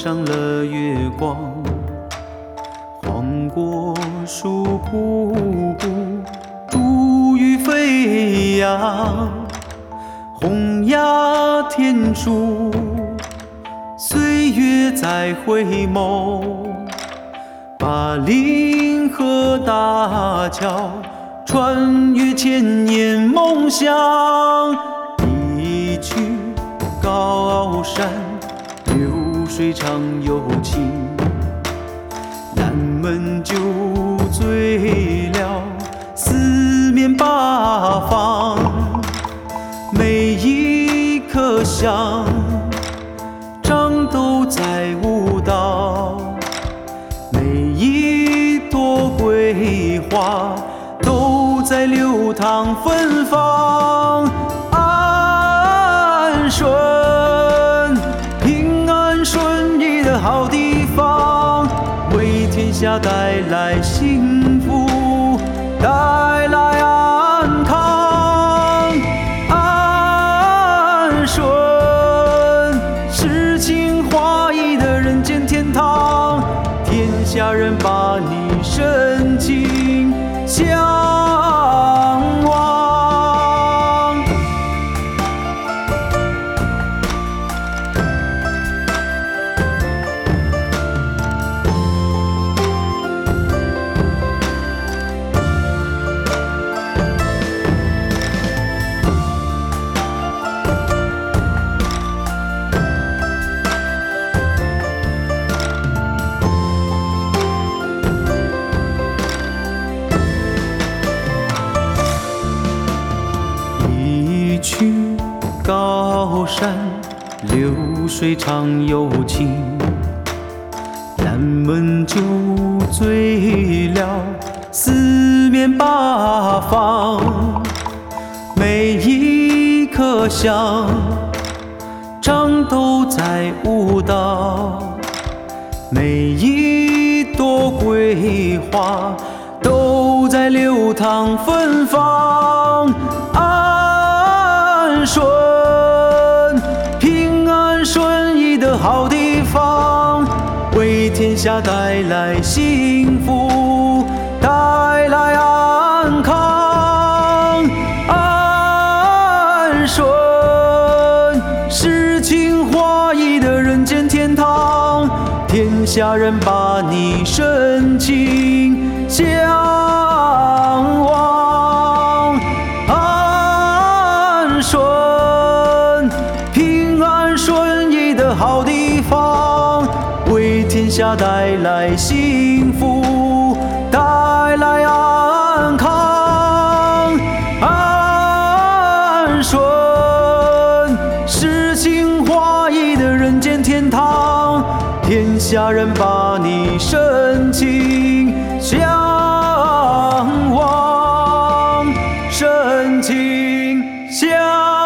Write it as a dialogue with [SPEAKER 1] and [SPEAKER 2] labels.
[SPEAKER 1] 上了月光，晃过树瀑布，珠玉飞扬，红鸦天竺，岁月在回眸，把临河大桥穿越千年梦想，一曲高山。水长又清，南门酒醉了四面八方，每一颗香长都在舞蹈，每一朵桂花都在流淌芬芳，天下带来幸福，带来安康。安顺，诗情画意的人间天堂，天下人把你深情相。山，流水长又清。南门酒醉了四面八方，每一颗香长都在舞蹈，每一朵桂花都在流淌芬芳。顺，平好地方，为天下带来幸福，带来安康。安顺，诗情画意的人间天堂，天下人把你深情相。好下带来幸福，带来安康。安顺，诗情画意的人间天堂，天下人把你深情相望，深情相。